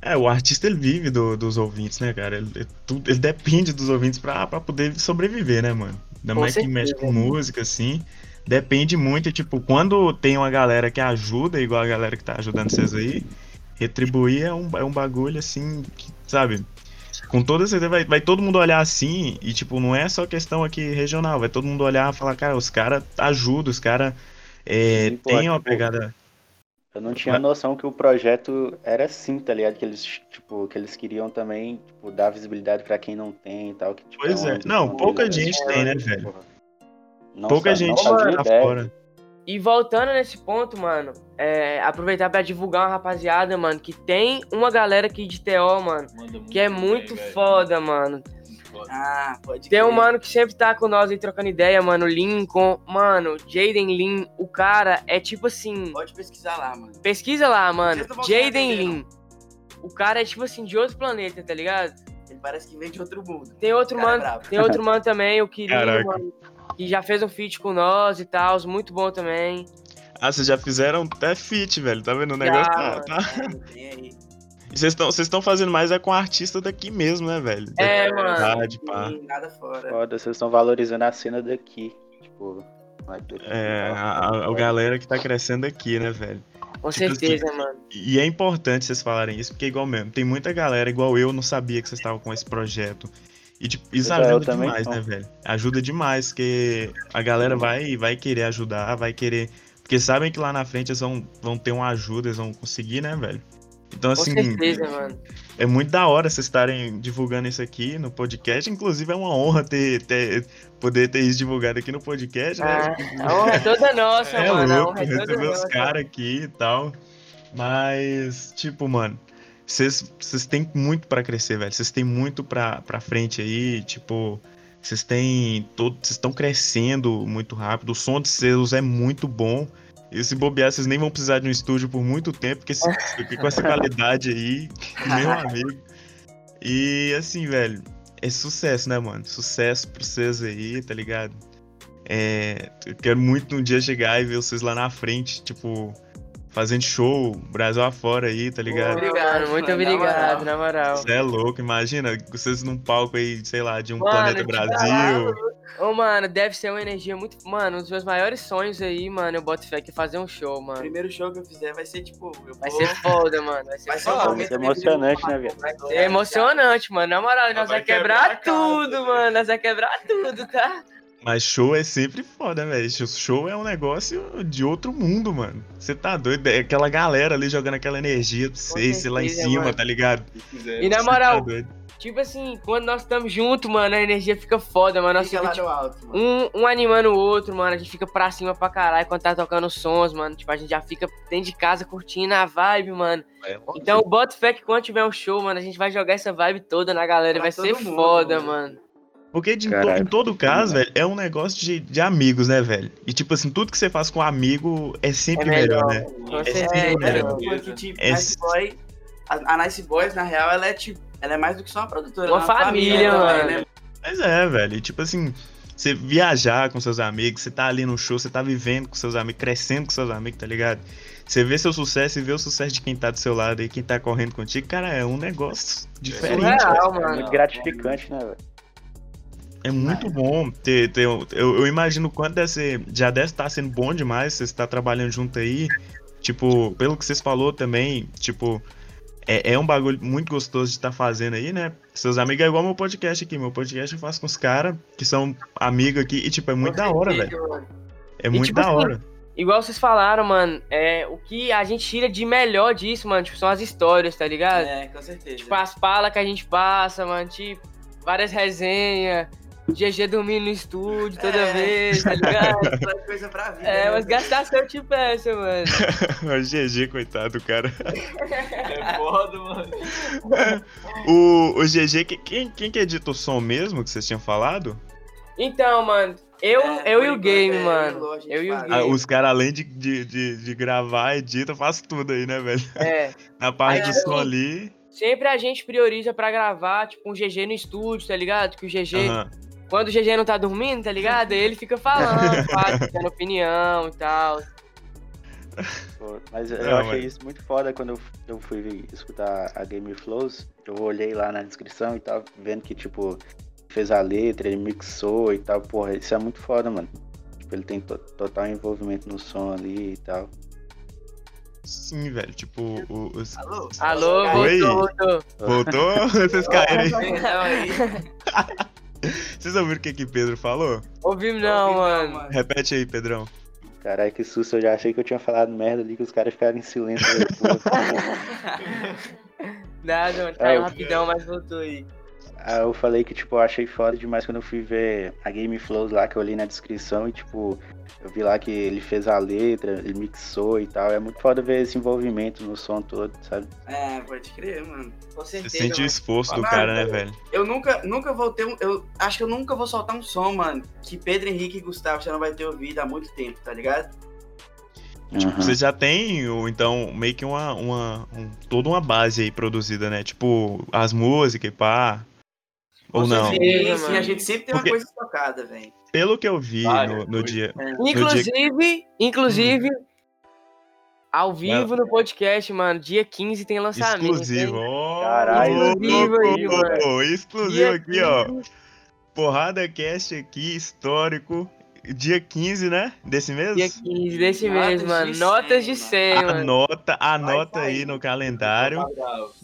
Speaker 1: É, o artista ele vive do- dos ouvintes, né, cara? Ele, ele- tudo- ele depende dos ouvintes pra, pra poder sobreviver, né, mano? Ainda
Speaker 2: Com
Speaker 1: mais que mexe com música, assim. Depende muito, tipo, quando tem uma galera que ajuda, igual a galera que tá ajudando vocês aí, retribuir é um, é um bagulho, assim, que, sabe? Com toda certeza vai, vai todo mundo olhar assim, e, tipo, não é só questão aqui regional, vai todo mundo olhar e falar, cara, os caras ajudam, os caras é,
Speaker 5: Sim, pô,
Speaker 1: têm uma
Speaker 5: tipo,
Speaker 1: pegada.
Speaker 5: Eu não tinha noção que o projeto era assim, tá ligado? Que eles, tipo, que eles queriam também, tipo, dar visibilidade pra quem não tem e tal. Que, tipo,
Speaker 1: Pois
Speaker 5: uma
Speaker 1: é. Não, pouca gente
Speaker 5: né?
Speaker 1: tem, né, velho?
Speaker 5: Porra. Não
Speaker 1: Pouca
Speaker 5: sa-
Speaker 1: gente
Speaker 5: não
Speaker 1: tá fora.
Speaker 2: E voltando nesse ponto, mano, é, aproveitar pra divulgar uma rapaziada, mano, que tem uma galera aqui de TO, mano, que é
Speaker 4: bem,
Speaker 2: muito
Speaker 4: velho.
Speaker 2: foda, mano.
Speaker 4: Muito foda.
Speaker 3: Ah, pode
Speaker 2: Tem um mano que sempre tá com nós aí trocando ideia, mano, Lincoln, mano, Jaden Lin, o cara é tipo assim,
Speaker 3: Pode pesquisar lá, mano.
Speaker 2: pesquisa lá, mano, Jaden Lin. O cara é tipo assim, de outro planeta, tá ligado?
Speaker 3: Ele parece que vem de outro mundo.
Speaker 2: Tem outro
Speaker 3: é
Speaker 2: mano,
Speaker 3: brabo.
Speaker 2: tem outro mano também, o Quirino,
Speaker 1: Caraca.
Speaker 2: mano, que já fez um feat com nós e tal, muito bom também.
Speaker 1: Ah, vocês já fizeram até feat, velho. Tá vendo? O
Speaker 2: Já,
Speaker 1: negócio tá.
Speaker 2: mano.
Speaker 1: tá-
Speaker 3: Tem aí.
Speaker 1: E vocês estão vocês estão fazendo mais é com artista daqui mesmo, né, velho?
Speaker 2: É, mano.
Speaker 1: cidade, pá.
Speaker 3: Nada fora.
Speaker 5: Foda, vocês estão valorizando a cena daqui. Tipo, que-
Speaker 1: É, a, a- a galera que tá crescendo aqui, né, velho?
Speaker 2: Com
Speaker 1: Tipo
Speaker 2: certeza, mano.
Speaker 1: E é importante vocês falarem isso, porque é igual mesmo. Tem muita galera, igual eu, não sabia que vocês estavam com esse projeto. E tipo, isso
Speaker 5: eu
Speaker 1: ajuda
Speaker 5: também
Speaker 1: demais, né, velho? Ajuda demais, porque a galera vai, vai querer ajudar, vai querer. Porque sabem que lá na frente eles vão, vão ter uma ajuda, eles vão conseguir, né, velho? Então,
Speaker 2: Com
Speaker 1: assim,
Speaker 2: certeza, mano.
Speaker 1: é muito da hora vocês estarem divulgando isso aqui no podcast. Inclusive, é uma honra ter, ter- poder ter isso divulgado aqui no podcast, né?
Speaker 2: Ah, a honra é toda nossa,
Speaker 1: É
Speaker 2: mano. a
Speaker 1: louco,
Speaker 2: honra é toda
Speaker 1: receber os
Speaker 2: nossa.
Speaker 1: caras aqui e tal. Mas, tipo, mano, vocês têm muito pra crescer, velho. Vocês têm muito pra, pra frente aí, tipo, vocês têm todo, vocês estão crescendo muito rápido. O som de seus é muito bom. E se bobear, vocês nem vão precisar de um estúdio por muito tempo, porque, se- porque com essa qualidade aí, meu amigo. E assim, velho, é sucesso, né, mano? Sucesso pra vocês aí, tá ligado? É, eu quero muito um dia chegar e ver vocês lá na frente, tipo, fazendo show, Brasil afora aí, tá ligado?
Speaker 2: Obrigado, muito obrigado, na moral.
Speaker 1: Você é louco, imagina vocês num palco aí, sei lá, de um
Speaker 2: Mano,
Speaker 1: planeta Brasil.
Speaker 2: Ô, mano, deve ser uma energia muito. Mano, um dos meus maiores sonhos aí, mano, eu boto fé que é fazer um show,
Speaker 3: O
Speaker 2: mano.
Speaker 3: primeiro show que eu fizer vai ser tipo. Eu
Speaker 2: Vai
Speaker 3: vou-
Speaker 2: ser foda, mano. Vai ser
Speaker 3: Vai ser
Speaker 2: foda.
Speaker 3: momento
Speaker 5: é emocionante, né, velho?
Speaker 3: Vai ser
Speaker 2: É emocionante, mano. Na moral, nós
Speaker 4: vai
Speaker 2: vai quebrar,
Speaker 4: quebrar
Speaker 2: tudo, mano. Nós vai quebrar tudo, tá?
Speaker 1: Mas show é sempre foda, velho. Show é um negócio de outro mundo, mano. Você tá doido? É aquela galera ali jogando aquela energia pra vocês, você lá em cima,
Speaker 2: mano.
Speaker 1: tá ligado?
Speaker 2: E na
Speaker 1: Cê
Speaker 2: moral,
Speaker 1: tá
Speaker 2: tipo assim, quando nós estamos juntos, mano, a energia fica foda, mano. Nós
Speaker 3: Fica
Speaker 2: fica,
Speaker 3: lá
Speaker 2: tipo,
Speaker 3: no alto, mano.
Speaker 2: um, um animando o outro, mano. A gente fica pra cima pra caralho quando tá tocando sons, mano. Tipo, a gente já fica dentro de casa curtindo a vibe, mano. Então, bota fé que quando tiver um show, mano, a gente vai jogar essa vibe toda na galera.
Speaker 3: Pra
Speaker 2: Vai ser
Speaker 3: mundo,
Speaker 2: foda,
Speaker 3: mano.
Speaker 2: mano.
Speaker 1: Porque de- em, todo caso, velho, é um negócio de, de amigos, né, velho? E tipo assim, tudo que você faz com amigo é sempre
Speaker 2: É
Speaker 1: melhor,
Speaker 2: melhor.
Speaker 1: né?
Speaker 2: Com
Speaker 1: É sempre
Speaker 3: É,
Speaker 1: melhor.
Speaker 3: é, porque, tipo,
Speaker 1: É-
Speaker 3: Nice Boy, a, a Nice Boys, na real, ela é tipo. Ela é mais do que só uma produtora.
Speaker 2: Uma
Speaker 3: é
Speaker 2: família,
Speaker 3: também,
Speaker 2: mano.
Speaker 3: né?
Speaker 1: Mas é, velho. E tipo assim, você viajar com seus amigos, você tá ali no show, você tá vivendo com seus amigos, crescendo com seus amigos, tá ligado? Você vê seu sucesso e vê o sucesso de quem tá do seu lado e quem tá correndo contigo, cara, é um negócio diferente. velho.
Speaker 2: Surreal,
Speaker 5: É
Speaker 2: mano.
Speaker 5: muito gratificante, né, velho?
Speaker 1: É muito bom ter, ter eu, eu imagino o quanto deve ser, já deve estar sendo bom demais, você está trabalhando junto aí. Tipo, pelo que vocês falou também, tipo, é, é um bagulho muito gostoso de estar fazendo aí, né? Seus amigos é igual meu podcast aqui. Meu podcast eu faço com os caras que são amigos aqui e, tipo, é muito da hora, velho. É muito
Speaker 2: tipo
Speaker 1: da
Speaker 2: assim,
Speaker 1: hora.
Speaker 2: Igual vocês falaram, mano, é, o que a gente tira de melhor disso, mano, tipo, são as histórias, tá ligado?
Speaker 3: É, com certeza.
Speaker 2: Tipo, as palas que a gente passa, mano, tipo, várias resenhas, GG dormindo no estúdio toda
Speaker 3: É.
Speaker 2: vez, tá ligado?
Speaker 3: Coisa pra vida.
Speaker 2: É,
Speaker 3: né,
Speaker 2: mas gastação tipo essa, mano.
Speaker 1: o GG, coitado do cara.
Speaker 4: É foda, mano.
Speaker 1: O, o GG, que- quem, quem que edita o som mesmo que vocês tinham falado?
Speaker 2: Então, mano, eu,
Speaker 3: É,
Speaker 2: eu e o game,
Speaker 3: é,
Speaker 2: mano. Eu e o
Speaker 3: faz.
Speaker 1: Ah,
Speaker 2: game.
Speaker 1: os caras, além de, de, de, de gravar, edita, faz tudo aí, né, velho?
Speaker 2: É.
Speaker 1: Na parte do som
Speaker 2: assim,
Speaker 1: ali.
Speaker 2: Sempre a gente prioriza pra gravar, tipo, um GG no estúdio, tá ligado? Que o GG. Quando o GG não tá dormindo, tá ligado? Ele fica falando, faz, dando opinião e tal.
Speaker 5: Pô, Mas eu
Speaker 1: Não,
Speaker 5: achei
Speaker 1: mas-
Speaker 5: isso muito foda quando eu, eu fui escutar a Game Flows. Eu olhei lá na descrição e tava vendo que, tipo, fez a letra, ele mixou e tal. Porra, isso é muito foda, mano. Tipo, ele tem to- total envolvimento no som ali e tal.
Speaker 1: Sim, velho. Tipo, o- os.
Speaker 3: Alô?
Speaker 2: Alô,
Speaker 1: Oi?
Speaker 2: voltou, voltou.
Speaker 1: Voltou? Vocês caíram aí. Vocês ouviram o que que Pedro falou?
Speaker 2: Ouvimos não, mano.
Speaker 1: Repete aí, Pedrão.
Speaker 5: Caralho, que susto, eu já achei que eu tinha falado merda ali, que os caras ficaram em silêncio.
Speaker 2: Nada, mano. Caiu
Speaker 5: É,
Speaker 2: rapidão, mas voltou aí.
Speaker 5: Eu falei que, tipo, eu achei foda demais quando eu fui ver a Game Flows lá, que eu li na descrição, e, tipo, eu vi lá que ele fez a letra, ele mixou e tal. É muito foda ver esse envolvimento no som todo, sabe?
Speaker 3: É, pode crer, mano. Com
Speaker 1: Você
Speaker 3: certeza.
Speaker 1: sente o esforço do
Speaker 3: Mano,
Speaker 1: cara, né, velho?
Speaker 3: Eu nunca, nunca vou ter um. Eu acho que eu nunca vou soltar um som, mano, que Pedro Henrique e Gustavo já não vai ter ouvido há muito tempo, tá ligado?
Speaker 1: Tipo,
Speaker 5: Uhum.
Speaker 1: você já tem, então, meio que uma, uma um- toda uma base aí produzida, né? Tipo, as músicas e pá. Ou não?
Speaker 3: Sim, sim, a gente sempre tem
Speaker 1: Porque-
Speaker 3: uma coisa tocada, velho.
Speaker 1: Pelo que eu vi
Speaker 4: Ah,
Speaker 1: no,
Speaker 4: é,
Speaker 1: no
Speaker 4: foi.
Speaker 1: dia.
Speaker 2: Inclusive, inclusive, ao vivo no podcast, mano, dia 15 tem lançamento.
Speaker 1: Exclusivo. Ó,
Speaker 5: Caralho,
Speaker 2: exclusivo aí, mano.
Speaker 1: Exclusivo
Speaker 2: Dia
Speaker 1: aqui, ó.
Speaker 2: 15,
Speaker 1: Porrada Cast aqui, histórico. Dia 15, né? Desse mês?
Speaker 2: Dia 15 desse
Speaker 3: Notas
Speaker 2: mês,
Speaker 3: de
Speaker 2: mano.
Speaker 3: 100,
Speaker 2: Notas de
Speaker 3: mano.
Speaker 2: 100, mano.
Speaker 1: Anota, anota
Speaker 3: Vai
Speaker 1: aí no calendário.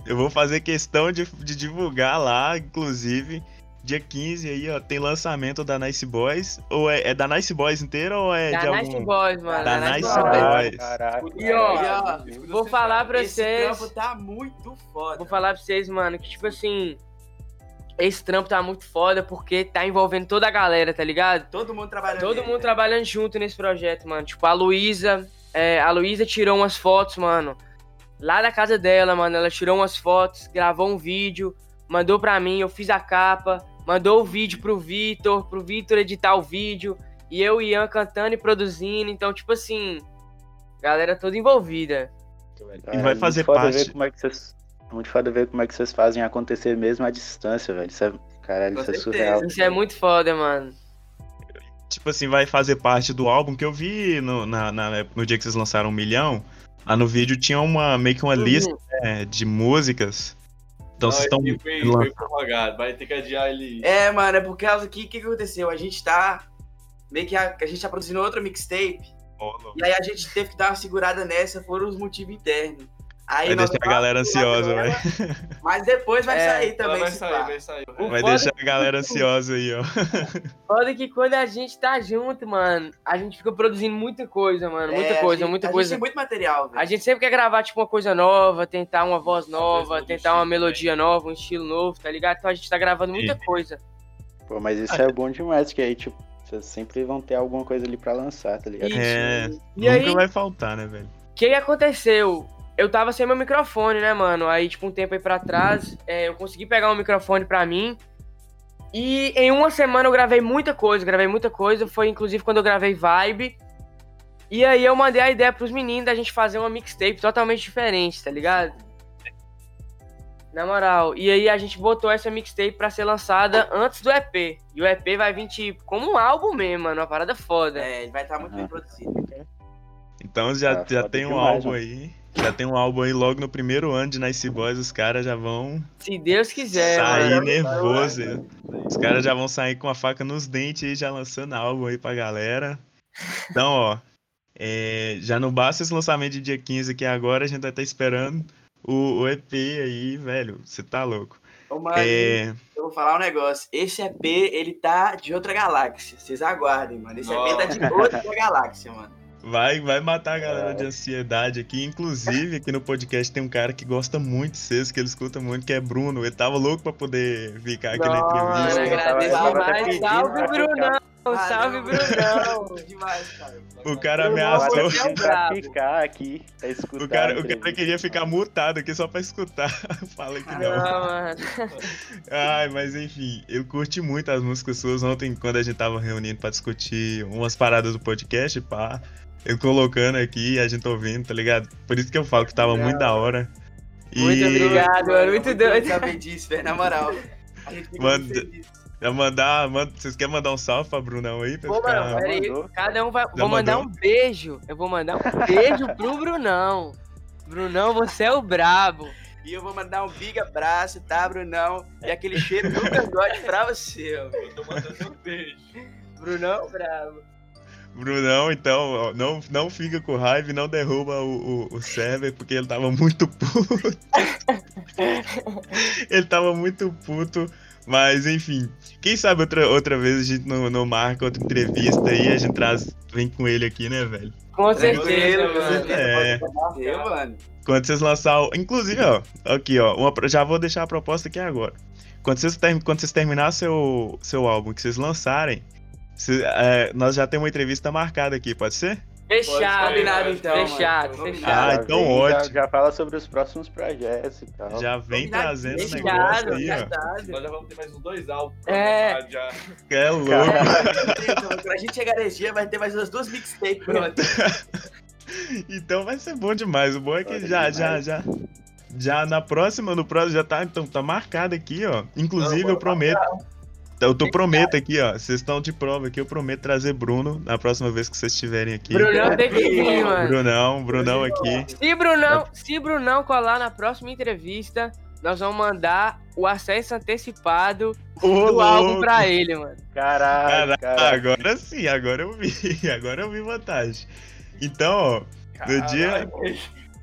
Speaker 1: Eu vou fazer questão de, de divulgar lá, inclusive. Dia 15 aí, ó, tem lançamento da Nice Boys. Ou é, é da Nice Boys inteira ou é de
Speaker 2: Da
Speaker 1: algum...
Speaker 2: Nice Boys, mano.
Speaker 1: Da
Speaker 2: da
Speaker 1: Nice
Speaker 2: Boys.
Speaker 1: Boys.
Speaker 5: Caralho,
Speaker 2: E, ó.
Speaker 3: E,
Speaker 2: Vou falar pra
Speaker 3: Esse
Speaker 2: vocês.
Speaker 3: trampo tá muito foda.
Speaker 2: Vou falar pra vocês, mano, que tipo assim. Esse trampo tá muito foda porque tá envolvendo toda a galera, tá ligado?
Speaker 3: Todo mundo trabalhando.
Speaker 2: Todo mundo
Speaker 3: velho.
Speaker 2: trabalhando junto nesse projeto, mano. Tipo, a Luísa. é, a Luísa tirou umas fotos, mano. Lá da casa dela, mano. Ela tirou umas fotos, gravou um vídeo, mandou pra mim, eu fiz a capa, mandou o vídeo pro Vitor, pro Vitor editar o vídeo. E eu e Ian cantando e produzindo. Então, tipo assim. Galera toda envolvida.
Speaker 1: E vai fazer parte-
Speaker 5: Ver como é que vocês, muito foda ver como é que vocês fazem acontecer mesmo à distância, velho. Isso é, caralho,
Speaker 3: Com
Speaker 5: isso é surreal.
Speaker 2: Isso é muito foda, mano.
Speaker 1: tipo assim, vai fazer parte do álbum, que eu vi no, na, na- no dia que vocês lançaram um milhão, lá no vídeo tinha uma, meio que uma
Speaker 2: Uhum.
Speaker 1: lista né, de músicas. Então vocês estão.
Speaker 4: foi, foi prorrogado, vai ter que adiar ele.
Speaker 3: É, mano, é por causa que o que, que aconteceu? A gente tá. Meio que a, a gente tá produzindo outra mixtape. E aí a gente teve que dar uma segurada nessa, foram os motivos internos. Aí
Speaker 1: Vai deixar a galera ansiosa, velho.
Speaker 3: Mas depois vai
Speaker 2: É,
Speaker 3: sair também.
Speaker 4: vai sair, vai sair.
Speaker 1: Vai
Speaker 2: foda-
Speaker 1: deixar a galera ansiosa aí, ó.
Speaker 2: Foda que quando a gente tá junto, mano, a gente fica produzindo muita coisa, mano. Muita
Speaker 3: É, a
Speaker 2: coisa,
Speaker 3: gente-
Speaker 2: muita
Speaker 3: a
Speaker 2: coisa.
Speaker 3: Gente tem muito material, velho.
Speaker 2: A gente sempre quer gravar, tipo, uma coisa nova, tentar uma voz nova, tentar uma melodia nova, um estilo novo, tá ligado? Então a gente tá gravando muita
Speaker 1: Sim.
Speaker 2: coisa.
Speaker 5: Pô, mas isso é bom demais, que aí, tipo, vocês sempre vão ter alguma coisa ali pra lançar, tá ligado?
Speaker 1: É,
Speaker 2: E
Speaker 1: nunca
Speaker 2: aí,
Speaker 1: vai faltar, né, velho?
Speaker 2: o que aconteceu? Eu tava sem meu microfone, né, mano? Aí, tipo, um tempo aí pra trás, é, eu consegui pegar um microfone pra mim. E em uma semana eu gravei muita coisa, gravei muita coisa. Foi inclusive quando eu gravei Vibe. E aí eu mandei a ideia pros meninos da gente fazer uma mixtape totalmente diferente, tá ligado? Na moral. E aí a gente botou essa mixtape pra ser lançada antes do EP. E o EP vai vir, tipo, como um álbum mesmo, mano. Uma parada foda.
Speaker 3: É, ele vai estar muito bem
Speaker 5: Aham.
Speaker 3: produzido.
Speaker 1: Então já,
Speaker 5: Ah,
Speaker 1: já tem um álbum aí. Já tem um álbum aí logo no primeiro ano de Nice Boys, os caras já vão
Speaker 2: Se Deus quiser,
Speaker 1: sair
Speaker 2: mano.
Speaker 1: nervoso. Os caras já vão sair com a faca nos dentes e já lançando álbum aí pra galera. Então, ó, é, já não basta esse lançamento de dia 15 aqui agora, a gente vai estar esperando o, o EP aí, velho. Você tá louco.
Speaker 3: Ô, mano,
Speaker 1: É,
Speaker 3: eu vou falar um negócio. Esse EP, ele tá de outra galáxia. Vocês aguardem, mano. Esse EP tá de outra galáxia, mano.
Speaker 1: Vai, vai matar a galera
Speaker 5: É.
Speaker 1: de ansiedade aqui. Inclusive, aqui no podcast tem um cara que gosta muito de vocês, que ele escuta muito, que é Bruno. Ele tava louco pra poder ficar aqui na
Speaker 2: Mano,
Speaker 1: entrevista.
Speaker 2: agradeço demais. Salve, Brunão!
Speaker 3: Ah,
Speaker 2: Salve,
Speaker 3: não,
Speaker 2: Brunão!
Speaker 3: Demais, cara.
Speaker 1: O cara ameaçou.
Speaker 2: é
Speaker 5: pra ficar aqui, pra escutar.
Speaker 1: O cara, o cara queria ficar mutado aqui só pra escutar. Fala que não.
Speaker 2: Não, mano.
Speaker 1: Ai, mas enfim, eu curti muito as músicas suas ontem, quando a gente tava reunindo pra discutir umas paradas do podcast, pá. Eu colocando aqui e a gente ouvindo, tá ligado? Por isso que eu falo que tava muito da hora. E
Speaker 2: Muito obrigado, mano. Muito doido.
Speaker 3: Saber disso, velho. Na moral. A gente fica
Speaker 1: Mano,
Speaker 3: muito feliz.
Speaker 1: já mandar, manda, vocês querem mandar um salve pra Brunão aí? Pra
Speaker 2: Pô,
Speaker 1: ficar...
Speaker 2: mano, pera aí.
Speaker 5: mandou.
Speaker 2: Cada um vai.
Speaker 1: Já
Speaker 2: vou mandar
Speaker 1: mandou?
Speaker 2: um beijo. Eu vou mandar um beijo pro Brunão. Brunão, você é o brabo.
Speaker 3: E eu vou mandar um big abraço, tá, Brunão? E aquele cheiro do cangote pra você, ó.
Speaker 4: Eu tô mandando um beijo.
Speaker 2: Brunão, é o brabo.
Speaker 1: Brunão, então, não, não fica com raiva e não derruba o, o, o server, porque ele tava muito puto. ele tava muito puto. Mas, enfim, quem sabe outra, outra vez a gente não, não marca outra entrevista aí, a gente traz, vem com ele aqui, né, velho?
Speaker 2: Com certeza,
Speaker 3: com
Speaker 2: mano.
Speaker 3: certeza.
Speaker 1: É.
Speaker 3: Mano.
Speaker 1: Quando vocês lançar o... Inclusive, ó, aqui, ó, uma já vou deixar a proposta aqui agora. Quando vocês, term... Quando vocês terminar seu, seu álbum, que vocês lançarem, cê- é, nós já temos uma entrevista marcada aqui, pode ser?
Speaker 2: Fechado.
Speaker 3: Combinado, então,
Speaker 2: Fechado,
Speaker 3: mano.
Speaker 2: fechado.
Speaker 1: Ah,
Speaker 5: Já
Speaker 1: então
Speaker 5: vem,
Speaker 1: ótimo.
Speaker 5: Já, já fala sobre os próximos projetos e tal.
Speaker 1: Já vem
Speaker 3: Combinado,
Speaker 1: trazendo
Speaker 3: fechado,
Speaker 1: negócio aí, ó.
Speaker 3: verdade.
Speaker 4: Nós já vamos ter mais uns dois álbuns. pra
Speaker 2: É.
Speaker 4: Já.
Speaker 1: É louco.
Speaker 3: Então, Quando a gente chegar nesse dia, vai ter mais umas duas mixtapes prontas.
Speaker 1: Então vai ser bom demais. O bom é que
Speaker 5: Olha
Speaker 1: já,
Speaker 5: demais.
Speaker 1: já, já. Já na próxima, no próximo já tá, então tá marcado aqui, ó. Inclusive eu prometo. Eu tô prometo aqui, ó. Vocês estão de prova aqui, eu prometo trazer Bruno na próxima vez que vocês estiverem aqui.
Speaker 2: Brunão tem que vir, mano.
Speaker 1: Brunão, Brunão aqui.
Speaker 2: Se Brunão, se Brunão colar na próxima entrevista, nós vamos mandar o acesso antecipado
Speaker 1: Ô,
Speaker 2: do álbum
Speaker 1: louco.
Speaker 2: pra ele, mano.
Speaker 5: Caralho,
Speaker 1: Caraca,
Speaker 5: caralho.
Speaker 1: agora sim, agora eu vi. Agora eu vi vantagem. Então, ó, no dia.
Speaker 4: Caralho,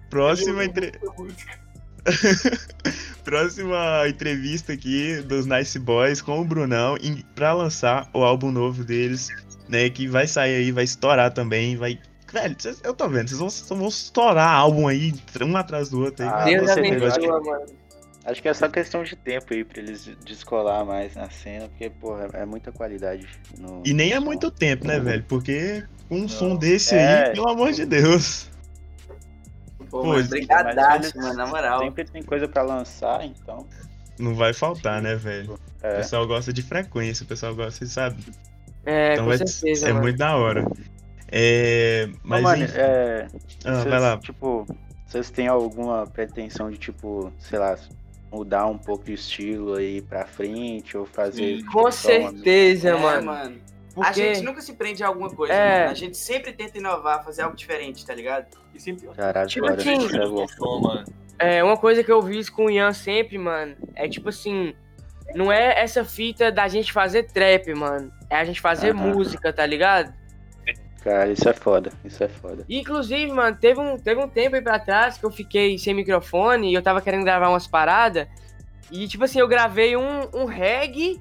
Speaker 1: Próxima,
Speaker 4: eu-
Speaker 1: entre...
Speaker 4: eu- música.
Speaker 1: Próxima entrevista aqui dos Nice Boys com o Brunão pra lançar o álbum novo deles, né? Que vai sair aí, vai estourar também, vai. Velho, cês- eu tô vendo, vocês vão, vão estourar álbum aí, um atrás do outro aí.
Speaker 5: Ah,
Speaker 2: Deus
Speaker 5: certeza, acho que-
Speaker 2: abençoa, mano.
Speaker 5: Acho que é só questão de tempo aí pra eles descolar mais na cena, porque, porra, é muita qualidade. No,
Speaker 1: E nem é
Speaker 5: som.
Speaker 1: muito tempo, né, velho? Porque com um som
Speaker 4: Não.
Speaker 1: desse
Speaker 5: É.
Speaker 1: aí, pelo amor de Deus.
Speaker 3: Pô,
Speaker 1: Pô,
Speaker 3: mano, brigadaço, mano, na moral.
Speaker 5: Sempre tem coisa pra lançar, então.
Speaker 1: Não vai faltar, né, velho? O
Speaker 5: É.
Speaker 1: pessoal gosta de frequência, o pessoal gosta, sabe?
Speaker 2: É,
Speaker 1: Então
Speaker 2: com
Speaker 1: vai
Speaker 2: certeza,
Speaker 1: é
Speaker 2: mano.
Speaker 1: muito da hora. É, mas
Speaker 5: mano,
Speaker 1: enfim,
Speaker 5: é.
Speaker 1: ah,
Speaker 5: Vocês,
Speaker 1: vai lá.
Speaker 5: Tipo, vocês têm alguma pretensão de, tipo, sei lá, mudar um pouco de estilo aí pra frente ou fazer.
Speaker 4: Sim.
Speaker 5: tipo,
Speaker 2: Com
Speaker 5: só uma-
Speaker 2: certeza,
Speaker 3: É,
Speaker 2: mano. Porque...
Speaker 3: A gente nunca se prende a alguma coisa,
Speaker 2: É.
Speaker 3: mano. A gente sempre tenta inovar, fazer algo diferente, tá ligado?
Speaker 4: E sempre
Speaker 5: Caralho,
Speaker 2: Tipo
Speaker 5: foda,
Speaker 2: assim,
Speaker 5: isso é.
Speaker 2: É, uma coisa que eu vi isso com o Ian sempre, mano, é tipo assim, não é essa fita da gente fazer trap, mano. É a gente fazer música, tá ligado?
Speaker 5: Cara, isso é foda, isso é foda.
Speaker 2: Inclusive, mano, teve um, teve um tempo aí pra trás que eu fiquei sem microfone e eu tava querendo gravar umas paradas. E, tipo assim, eu gravei um, um reggae,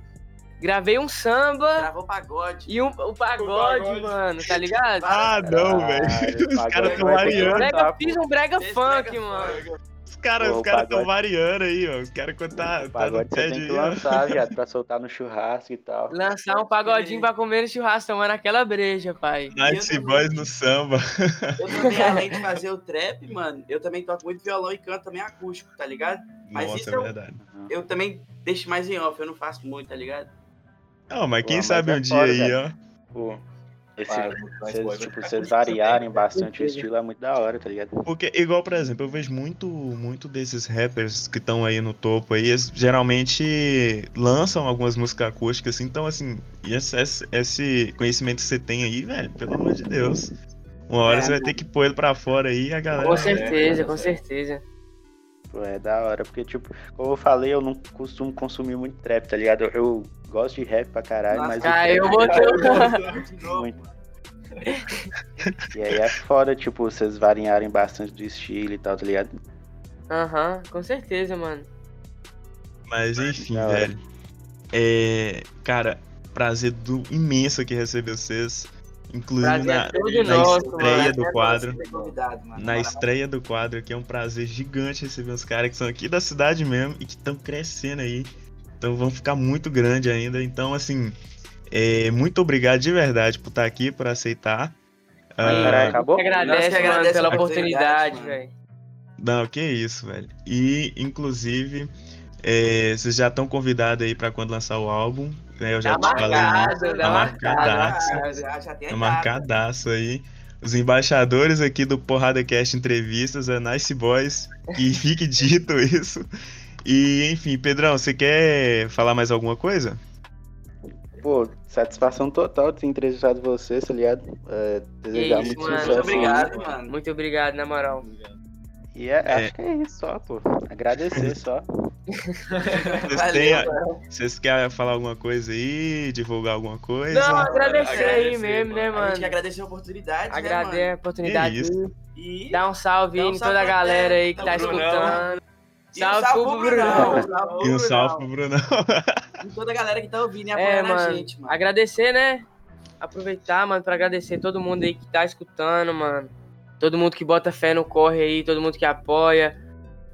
Speaker 2: gravei um samba
Speaker 3: Gravou pagode.
Speaker 2: e um, o pagode,
Speaker 4: pagode.
Speaker 2: mano, tá ligado?
Speaker 1: Ah, não, velho. Os caras tão variando.
Speaker 2: Brega, fiz um brega funk,
Speaker 3: brega
Speaker 2: mano.
Speaker 1: Os caras
Speaker 5: Pô,
Speaker 1: os
Speaker 5: o
Speaker 1: caras tão
Speaker 5: pagode-
Speaker 1: variando aí, ó. Os caras quando tá,
Speaker 5: O
Speaker 1: tá no
Speaker 5: tem
Speaker 1: de.
Speaker 5: que lançar, viado, pra soltar no churrasco e tal.
Speaker 2: Lançar um pagodinho pra comer no churrasco, tomando aquela breja, pai.
Speaker 1: Night Boys no samba.
Speaker 3: Eu também, além de fazer o trap, mano, eu também toco muito violão e canto também acústico, tá ligado? Mas
Speaker 1: Nossa,
Speaker 3: isso
Speaker 1: é
Speaker 3: eu-
Speaker 1: verdade.
Speaker 3: Eu também deixo mais em off, eu não faço muito, tá ligado?
Speaker 1: Não, mas
Speaker 5: Pô,
Speaker 1: quem
Speaker 5: mas
Speaker 1: sabe
Speaker 5: é
Speaker 1: um dia
Speaker 5: foda,
Speaker 1: aí,
Speaker 5: velho.
Speaker 1: ó.
Speaker 5: Pô, esse,
Speaker 4: Para,
Speaker 5: vocês,
Speaker 4: mas,
Speaker 5: tipo,
Speaker 4: pô,
Speaker 5: vocês variarem bastante o estilo é muito da hora, tá ligado?
Speaker 1: Porque, igual, por exemplo, eu vejo muito, muito desses rappers que estão aí no topo aí, eles geralmente lançam algumas músicas acústicas, assim, então, assim, e esse, esse- conhecimento que você tem aí, velho, pelo amor de Deus. Uma hora
Speaker 3: É,
Speaker 1: você vai ter que pôr ele pra fora aí e a galera.
Speaker 2: Com certeza,
Speaker 4: é,
Speaker 2: com certeza.
Speaker 5: Pô, é da hora, porque, tipo, como eu falei, eu não costumo consumir muito trap, tá ligado? Eu, eu gosto de rap pra caralho, mas.
Speaker 2: cara,
Speaker 5: trap
Speaker 2: eu
Speaker 5: é
Speaker 2: vou ter-
Speaker 5: Muito. E aí é foda, tipo, vocês variarem bastante do estilo e tal, tá ligado?
Speaker 2: Aham, com certeza, mano.
Speaker 1: Mas enfim, velho. É. Cara, prazer do imenso aqui receber vocês. Inclusive
Speaker 2: Prazer
Speaker 1: na,
Speaker 2: é todo
Speaker 1: na
Speaker 2: nosso,
Speaker 1: estreia
Speaker 2: mano.
Speaker 1: do
Speaker 3: É
Speaker 1: quadro.
Speaker 3: mano.
Speaker 1: Na estreia do quadro aqui é um prazer gigante receber uns caras que são aqui da cidade mesmo e que estão crescendo aí. Então vão ficar muito grande ainda. Então, assim, é, muito obrigado de verdade por estar aqui, por aceitar.
Speaker 5: Aí,
Speaker 1: Ah,
Speaker 5: caralho, acabou?
Speaker 2: Que agradece,
Speaker 3: que agradece
Speaker 2: pela
Speaker 3: a oportunidade,
Speaker 2: velho.
Speaker 1: Não, que isso, velho. E, inclusive, é, vocês já estão convidados aí pra quando lançar o álbum. Né? Eu já
Speaker 2: Tá
Speaker 1: te falei
Speaker 2: marcado,
Speaker 1: Tá
Speaker 2: tá
Speaker 1: marcadaço.
Speaker 2: marcado.
Speaker 3: Já, já tem a
Speaker 1: Tá
Speaker 3: data.
Speaker 1: marcadaço aí. Os embaixadores aqui do Porrada Cast Entrevistas é Nice Boys. E fique dito isso. E, enfim, Pedrão, você quer falar mais alguma coisa?
Speaker 5: Pô, satisfação total de ter entrevistado vocês, tá ligado? É, desejar
Speaker 2: isso,
Speaker 5: muito
Speaker 2: mano.
Speaker 5: sucesso.
Speaker 3: Muito obrigado, mano.
Speaker 2: Muito obrigado, na moral.
Speaker 5: E é,
Speaker 1: É.
Speaker 5: acho que é isso só, pô. Agradecer só.
Speaker 1: Vocês,
Speaker 3: Valeu,
Speaker 1: têm-
Speaker 3: mano.
Speaker 1: vocês querem falar alguma coisa aí? Divulgar alguma coisa?
Speaker 2: Não, agradecer aí
Speaker 4: Agradecer,
Speaker 2: mesmo, né,
Speaker 3: A gente
Speaker 2: mano?
Speaker 3: que agradece a oportunidade,
Speaker 2: Agradecer
Speaker 3: né,
Speaker 2: a oportunidade.
Speaker 3: E,
Speaker 2: Dá um salve aí
Speaker 3: um
Speaker 2: em toda a galera aí que tá
Speaker 3: Pro Brunão.
Speaker 2: escutando.
Speaker 3: e
Speaker 2: Salve pro
Speaker 3: salve pro
Speaker 2: Brunão.
Speaker 1: E um salve pro
Speaker 3: Brunão.
Speaker 1: Brunão.
Speaker 3: E toda a galera que tá ouvindo e
Speaker 2: É,
Speaker 3: apoiando a
Speaker 2: mano.
Speaker 3: gente, mano.
Speaker 2: Agradecer, né? Aproveitar, mano, pra agradecer todo mundo aí que tá escutando, mano. Todo mundo que bota fé no corre aí, todo mundo que apoia.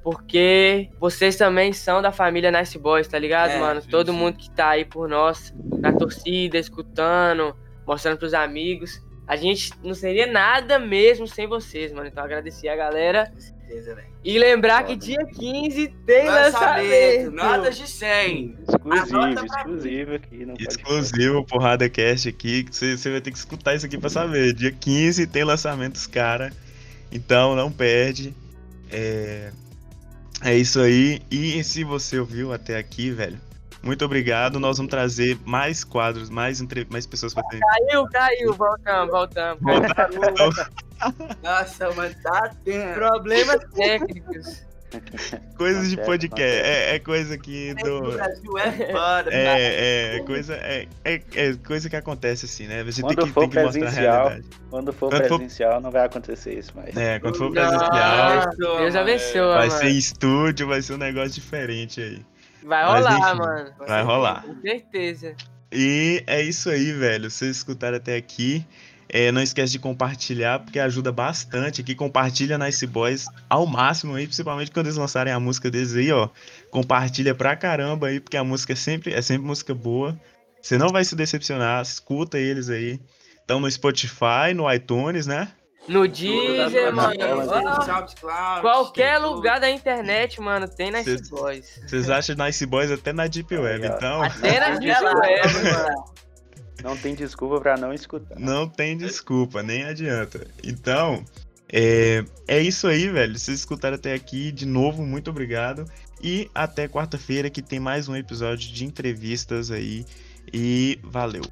Speaker 2: Porque vocês também são da família Nice Boys, tá ligado,
Speaker 3: É,
Speaker 2: mano?
Speaker 4: sim,
Speaker 2: todo
Speaker 4: sim.
Speaker 2: mundo que tá aí por nós, na torcida, escutando, mostrando pros amigos. A gente não seria nada mesmo sem vocês, mano. Então agradecer a galera.
Speaker 3: Com certeza, velho.
Speaker 2: E lembrar
Speaker 5: Foda.
Speaker 2: que dia 15 tem
Speaker 3: Lançamento,
Speaker 2: lançamento.
Speaker 3: notas de 100.
Speaker 5: Exclusivo, exclusivo aqui. Não pode
Speaker 1: Exclusivo, Porrada Cast aqui. que Você você vai ter que escutar isso aqui pra saber. Dia 15 tem lançamento dos caras. Então não perde. É... é isso aí. E se você ouviu até aqui, velho, muito obrigado. Nós vamos trazer mais quadros, mais, entre... mais pessoas pra ter.
Speaker 2: Caiu, caiu. Voltamos, voltamos.
Speaker 3: Nossa, mano, tá tendo.
Speaker 2: Problemas técnicos.
Speaker 1: Coisas de
Speaker 5: Acontece,
Speaker 1: podcast. É, é coisa aqui
Speaker 3: O
Speaker 1: do.
Speaker 3: Brasil é foda, cara.
Speaker 1: É, é, coisa, é, é, é coisa que acontece assim, né? Você tem
Speaker 5: Quando
Speaker 1: que,
Speaker 5: for
Speaker 1: tem que mostrar a realidade.
Speaker 5: Quando for
Speaker 1: Quando for-
Speaker 5: presencial, não vai acontecer isso mais.
Speaker 1: É, quando for presencial,
Speaker 2: Deus abençoe,
Speaker 1: vai
Speaker 2: mano.
Speaker 1: ser em estúdio, vai ser um negócio diferente aí.
Speaker 2: Vai rolar, mano.
Speaker 1: Vai rolar.
Speaker 2: Com certeza.
Speaker 1: E é isso aí, velho. Vocês escutaram até aqui. É, não esquece de compartilhar, porque ajuda bastante aqui. Compartilha Nice Boys ao máximo aí, principalmente quando eles lançarem a música deles aí, ó. Compartilha pra caramba aí, porque a música é sempre, é sempre música boa. Você não vai se decepcionar, escuta eles aí. Estão no Spotify, no iTunes, né?
Speaker 2: No Deezer, mano. Qualquer lugar da internet, mano, tem Nice
Speaker 1: Cês-
Speaker 2: Boys.
Speaker 1: Vocês acham Nice Boys até na Deep Web, então
Speaker 2: Até na Deep Web, mano.
Speaker 5: Não tem desculpa pra não escutar.
Speaker 1: não tem desculpa, nem adianta. Então, é, é isso aí, velho. Vocês escutaram até aqui, de novo, muito obrigado. E até quarta-feira que tem mais um episódio de entrevistas aí. E valeu.